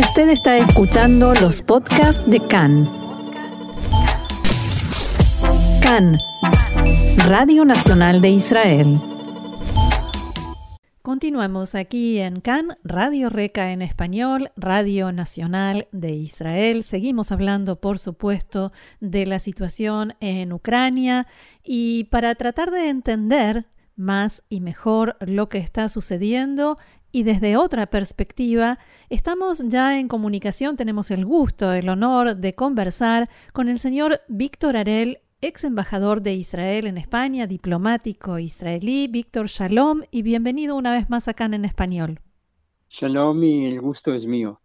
Usted está escuchando los podcasts de CAN. CAN, Radio Nacional de Israel. Continuamos aquí en CAN, Radio Reca en español, Radio Nacional de Israel. Seguimos hablando, por supuesto, de la situación en Ucrania y para tratar de entender más y mejor lo que está sucediendo y desde otra perspectiva, estamos ya en comunicación, tenemos el gusto, el honor de conversar con el señor Víctor Arel, ex embajador de Israel en España, diplomático israelí. Víctor, shalom y bienvenido una vez más acá en español. Shalom y el gusto es mío.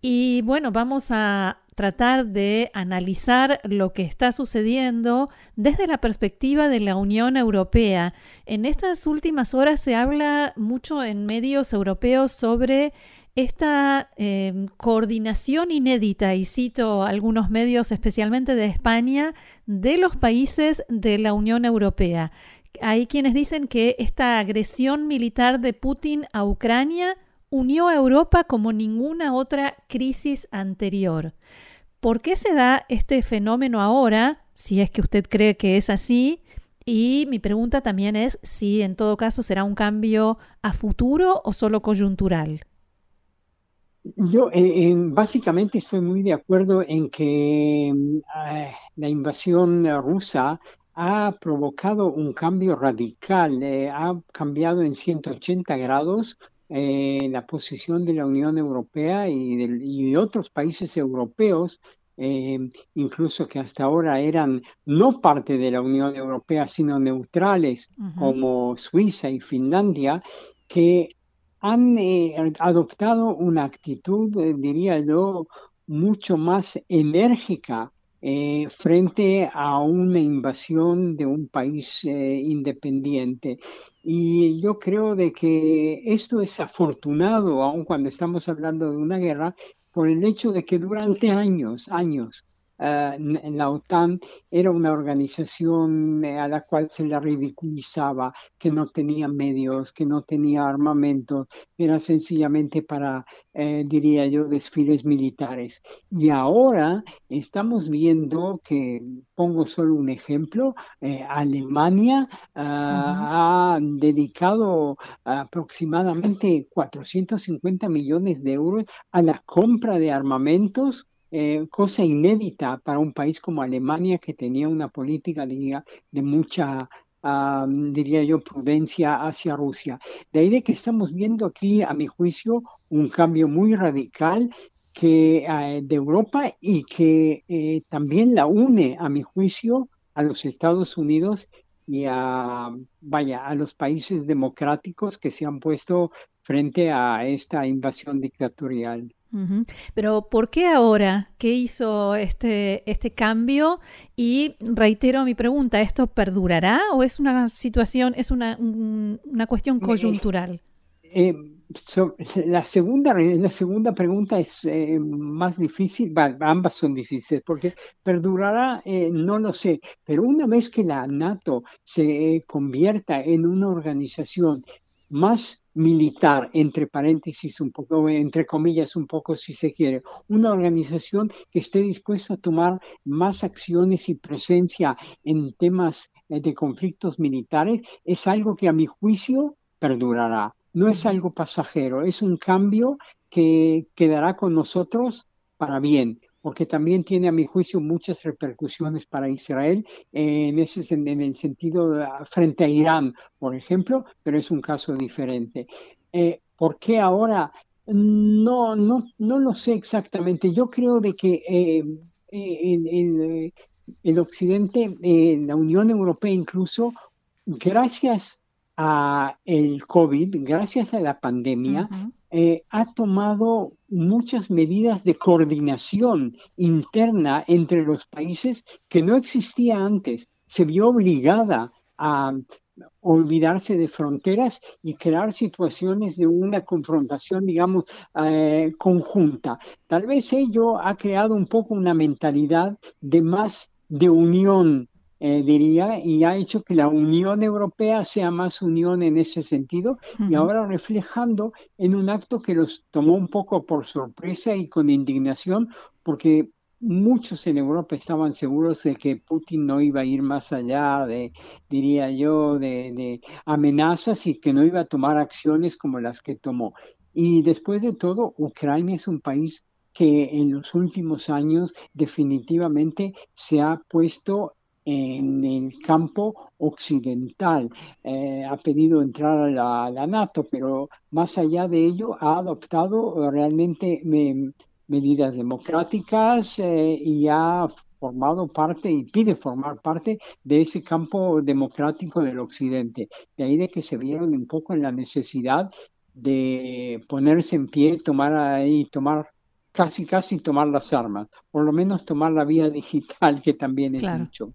Y bueno, vamos a tratar de analizar lo que está sucediendo desde la perspectiva de la Unión Europea. En estas últimas horas se habla mucho en medios europeos sobre esta em, coordinación inédita, y cito algunos medios, especialmente de España, de los países de la Unión Europea. Hay quienes dicen que esta agresión militar de Putin a Ucrania unió a Europa como ninguna otra crisis anterior. ¿Por qué se da este fenómeno ahora, si es que usted cree que es así? Y mi pregunta también es si en todo caso será un cambio a futuro o solo coyuntural. Yo eh, básicamente estoy muy de acuerdo en que eh, la invasión rusa ha provocado un cambio radical, eh, ha cambiado en 180 grados eh, la posición de la Unión Europea y de, otros países europeos, eh, incluso que hasta ahora eran no parte de la Unión Europea, sino neutrales, como Suiza y Finlandia, que han eh, adoptado una actitud, diría yo, mucho más enérgica eh, frente a una invasión de un país eh, independiente. Y yo creo de que esto es afortunado, aun cuando estamos hablando de una guerra, por el hecho de que durante años, años, eh, la OTAN era una organización eh, a la cual se la ridiculizaba, que no tenía medios, que no tenía armamento, era sencillamente para, eh, diría yo, desfiles militares. Y ahora estamos viendo que, pongo solo un ejemplo, Alemania ha dedicado aproximadamente 450 millones de euros a la compra de armamentos eh, cosa inédita para un país como Alemania que tenía una política de mucha, diría yo, prudencia hacia Rusia. De ahí de que estamos viendo aquí, a mi juicio, un cambio muy radical eh, de Europa y que eh, también la une, a mi juicio, a los Estados Unidos y a, vaya, a los países democráticos que se han puesto frente a esta invasión dictatorial. Pero ¿por qué ahora? ¿Qué hizo este, este cambio? Y reitero mi pregunta, ¿esto perdurará o es una situación, es una, una cuestión coyuntural? Eh, la, segunda, la segunda pregunta es eh, más difícil, ambas son difíciles, porque perdurará, eh, no lo sé, pero una vez que la NATO se convierta en una organización más militar, entre paréntesis un poco, entre comillas un poco si se quiere, una organización que esté dispuesta a tomar más acciones y presencia en temas eh, de conflictos militares, es algo que a mi juicio perdurará. No es algo pasajero, es un cambio que quedará con nosotros para bien porque también tiene a mi juicio muchas repercusiones para Israel en, ese, en el sentido frente a Irán, por ejemplo, pero es un caso diferente. Eh, ¿Por qué ahora? No, no, no lo sé exactamente. Yo creo de que eh, en, el Occidente, en la Unión Europea incluso, gracias a el COVID, gracias a la pandemia, eh, ha tomado muchas medidas de coordinación interna entre los países que no existía antes. Se vio obligada a olvidarse de fronteras y crear situaciones de una confrontación, digamos, eh, conjunta. Tal vez ello ha creado un poco una mentalidad de más de unión eh, diría, y ha hecho que la Unión Europea sea más unión en ese sentido, y ahora reflejando en un acto que los tomó un poco por sorpresa y con indignación, porque muchos en Europa estaban seguros de que Putin no iba a ir más allá de, diría yo, de, amenazas y que no iba a tomar acciones como las que tomó. Y después de todo, Ucrania es un país que en los últimos años definitivamente se ha puesto en el campo occidental. Eh, ha pedido entrar a la, NATO, pero más allá de ello ha adoptado realmente medidas democráticas eh, y ha formado parte y pide formar parte de ese campo democrático del occidente. De ahí de que se vieron un poco en la necesidad de ponerse en pie, tomar ahí, tomar casi casi tomar las armas, por lo menos tomar la vía digital que también es mucho.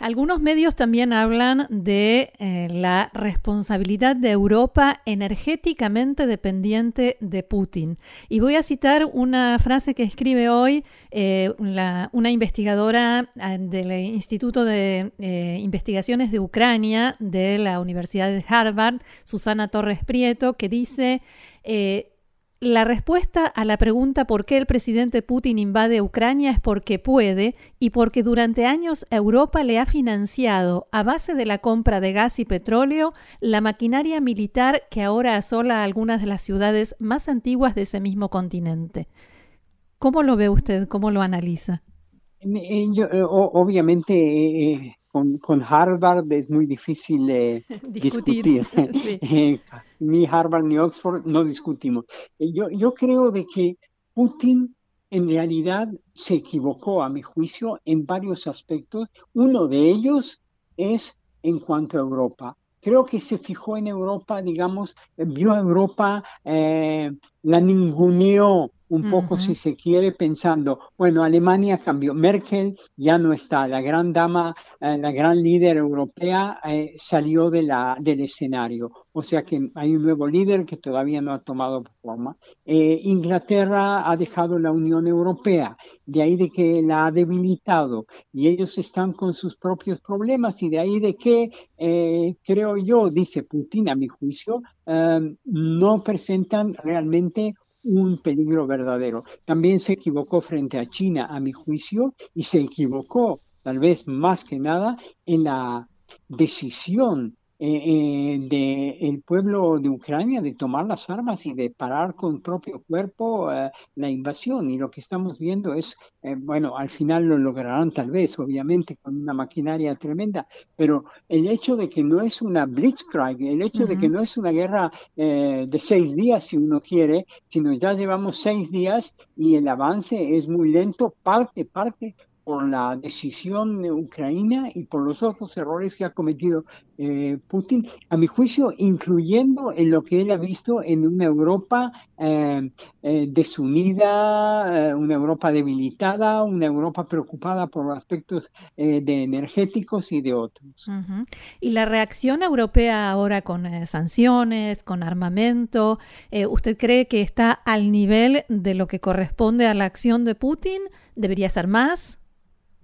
Algunos medios también hablan de eh, la responsabilidad de Europa energéticamente dependiente de Putin. Y voy a citar una frase que escribe hoy eh, una investigadora ah, del Instituto de eh, Investigaciones de Ucrania de la Universidad de Harvard, Susana Torres Prieto, que dice... La respuesta a la pregunta por qué el presidente Putin invade Ucrania es porque puede y porque durante años Europa le ha financiado, a base de la compra de gas y petróleo, la maquinaria militar que ahora asola algunas de las ciudades más antiguas de ese mismo continente. ¿Cómo lo ve usted? ¿Cómo lo analiza? Eh, eh, obviamente eh, con, Harvard es muy difícil eh, discutir. Eh, ni Harvard ni Oxford no discutimos. Eh, yo, yo creo de que Putin en realidad se equivocó, a mi juicio, en varios aspectos. Uno de ellos es en cuanto a Europa. Creo que se fijó en Europa, digamos, vio a Europa, la ninguneó un poco, si se quiere, pensando, bueno, Alemania cambió, Merkel ya no está, la gran dama, eh, la gran líder europea eh, salió de la, del escenario, o sea que hay un nuevo líder que todavía no ha tomado forma. Eh, Inglaterra ha dejado la Unión Europea, de ahí de que la ha debilitado y ellos están con sus propios problemas y de ahí de que, creo yo, dice Putin, a mi juicio, no presentan realmente un peligro verdadero. También se equivocó frente a China, a mi juicio, y se equivocó tal vez más que nada en la decisión eh, eh, del pueblo de Ucrania de tomar las armas y de parar con propio cuerpo eh, la invasión. Y lo que estamos viendo es, bueno, al final lo lograrán tal vez, obviamente, con una maquinaria tremenda, pero el hecho de que no es una blitzkrieg, el hecho de que no es una guerra de seis días, si uno quiere, sino ya llevamos seis días y el avance es muy lento, parte, parte por la decisión de Ucrania y por los otros errores que ha cometido eh, Putin, a mi juicio, incluyendo en lo que él ha visto en una Europa eh, eh, desunida, una Europa debilitada, una Europa preocupada por aspectos de energéticos y de otros. Y la reacción europea ahora con sanciones, con armamento, ¿usted cree que está al nivel de lo que corresponde a la acción de Putin? ¿Debería ser más?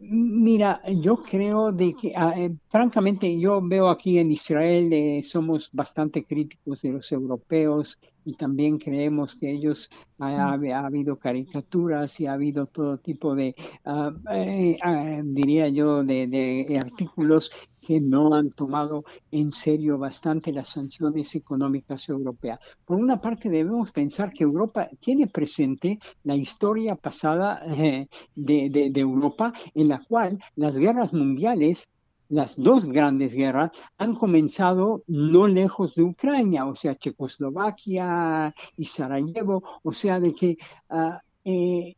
Mira, yo creo de que, ah, eh, francamente, yo veo aquí en Israel, eh, somos bastante críticos de los europeos y también creemos que ellos ha, habido caricaturas y ha habido todo tipo de, ah, eh, ah, diría yo, de, artículos que no han tomado en serio bastante las sanciones económicas europeas. Por una parte, debemos pensar que Europa tiene presente la historia pasada eh, de, de Europa, en la cual las guerras mundiales las dos grandes guerras han comenzado no lejos de Ucrania, o sea, Checoslovaquia y Sarajevo, o sea, de que ah, eh,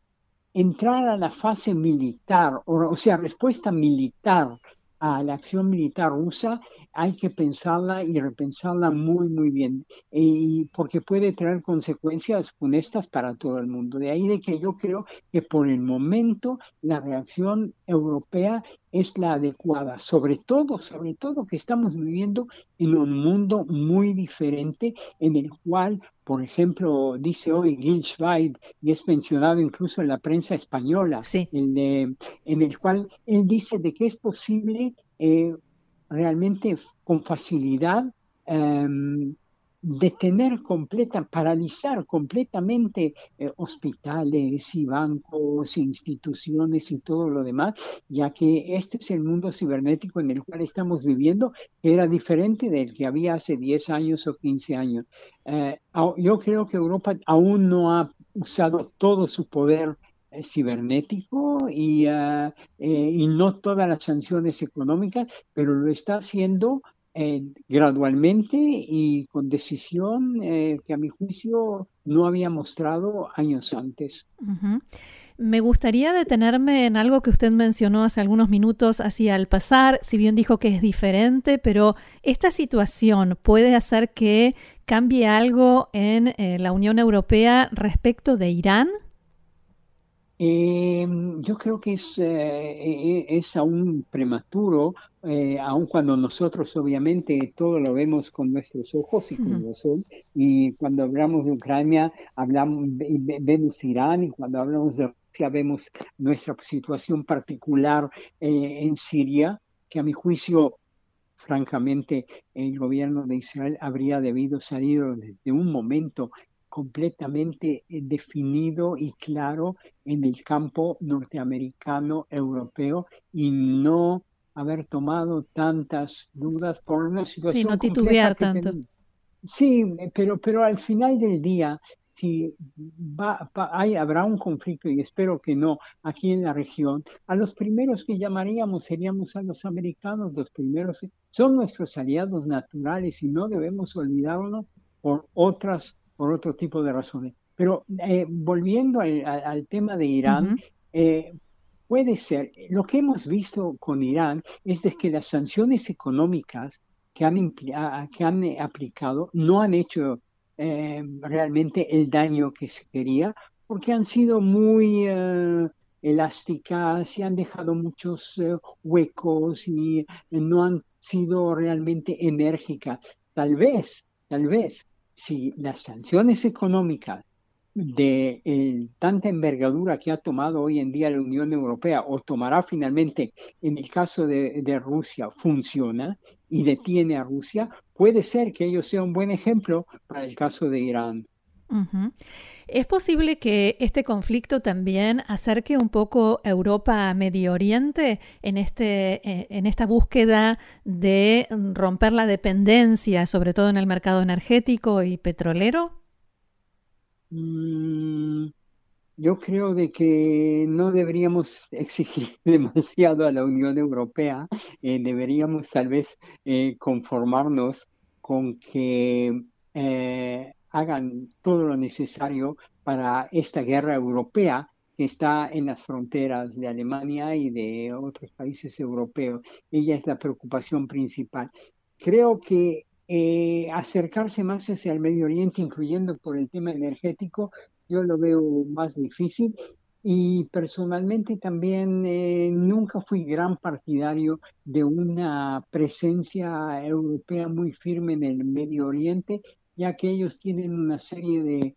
entrar a la fase militar, o, sea, respuesta militar a la acción militar rusa, hay que pensarla y repensarla muy, muy bien, y porque puede tener consecuencias funestas para todo el mundo. De ahí de que yo creo que por el momento la reacción europea es la adecuada, sobre todo, sobre todo que estamos viviendo en un mundo muy diferente en el cual por ejemplo, dice hoy Gil Schweid, y es mencionado incluso en la prensa española, en, el cual él dice de que es posible eh, realmente con facilidad em, detener completa, paralizar completamente eh, hospitales y bancos, instituciones y todo lo demás, ya que este es el mundo cibernético en el cual estamos viviendo, que era diferente del que había hace 10 años o 15 años. Eh, yo creo que Europa aún no ha usado todo su poder eh, cibernético y, y no todas las sanciones económicas, pero lo está haciendo eh, gradualmente y con decisión eh, que a mi juicio no había mostrado años antes. Me gustaría detenerme en algo que usted mencionó hace algunos minutos hacia al pasar, si bien dijo que es diferente, pero esta situación puede hacer que cambie algo en eh, la Unión Europea respecto de Irán. Em, yo creo que es, eh, es aún prematuro, eh, aun cuando nosotros obviamente todo lo vemos con nuestros ojos y con los ojos. Y cuando hablamos de Ucrania, hablamos, vemos Irán, y cuando hablamos de Rusia, vemos nuestra situación particular eh, en Siria, que a mi juicio francamente, el gobierno de Israel habría debido salir desde un momento completamente eh, definido y claro en el campo norteamericano, europeo, y no haber tomado tantas dudas por una situación. Sí, no titubear tanto. Sí, pero, pero al final del día, si va, hay, habrá un conflicto, y espero que no, aquí en la región, a los primeros que llamaríamos seríamos a los americanos, los primeros, son nuestros aliados naturales y no debemos olvidarnos por otras por otro tipo de razones. Pero eh, volviendo al, tema de Irán, eh, puede ser, lo que hemos visto con Irán es de que las sanciones económicas que han, que han aplicado no han hecho eh, realmente el daño que se quería, porque han sido muy elásticas y han dejado muchos huecos y no han sido realmente enérgicas. Tal vez, tal vez si las sanciones económicas de tanta envergadura que ha tomado hoy en día la Unión Europea o tomará finalmente en el caso de, Rusia funciona y detiene a Rusia, puede ser que ello sea un buen ejemplo para el caso de Irán. ¿Es posible que este conflicto también acerque un poco Europa a Medio Oriente en, este, eh, en esta búsqueda de romper la dependencia, sobre todo en el mercado energético y petrolero? Mm, yo creo de que no deberíamos exigir demasiado a la Unión Europea, eh, deberíamos tal vez eh, conformarnos con que hagan todo lo necesario para esta guerra europea que está en las fronteras de Alemania y de otros países europeos. Ella es la preocupación principal. Creo que eh, acercarse más hacia el Medio Oriente, incluyendo por el tema energético, yo lo veo más difícil. Y personalmente también eh, nunca fui gran partidario de una presencia europea muy firme en el Medio Oriente ya que ellos tienen una serie de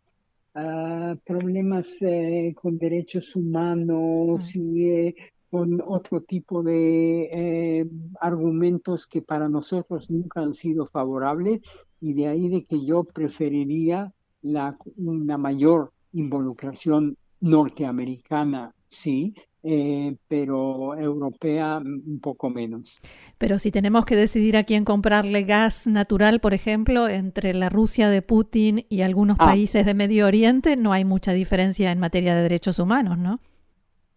ah, problemas eh, con derechos humanos y eh, con otro tipo de eh, argumentos que para nosotros nunca han sido favorables y de ahí de que yo preferiría la, una mayor involucración norteamericana, sí, eh, pero europea un poco menos. Pero si tenemos que decidir a quién comprarle gas natural, por ejemplo, entre la Rusia de Putin y algunos ah. países de Medio Oriente, no hay mucha diferencia en materia de derechos humanos, ¿no?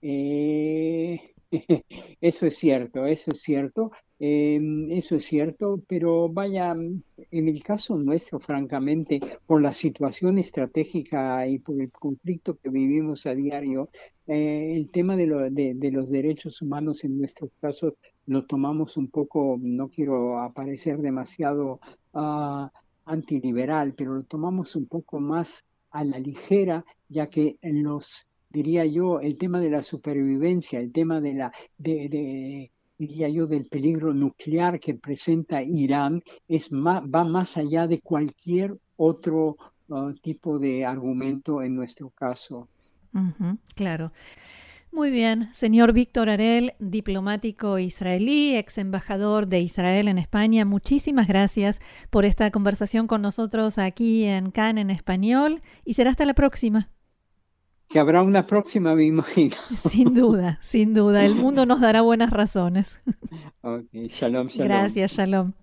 Eh, eso es cierto, eso es cierto. Em, eso es cierto, pero vaya, en el caso nuestro, francamente, por la situación estratégica y por el conflicto que vivimos a diario, eh, el tema de, los derechos humanos en nuestros casos lo tomamos un poco, no quiero aparecer demasiado uh, antiliberal, pero lo tomamos un poco más a la ligera, ya que los diría yo, el tema de la supervivencia, el tema de la de, diría yo, del peligro nuclear que presenta Irán es va más allá de cualquier otro uh, tipo de argumento en nuestro caso. claro. Muy bien, señor Víctor Arel, diplomático israelí, ex embajador de Israel en España, muchísimas gracias por esta conversación con nosotros aquí en CAN en español y será hasta la próxima. Que habrá una próxima, me imagino. Sin duda, sin duda. El mundo nos dará buenas razones. shalom, shalom. Gracias, shalom.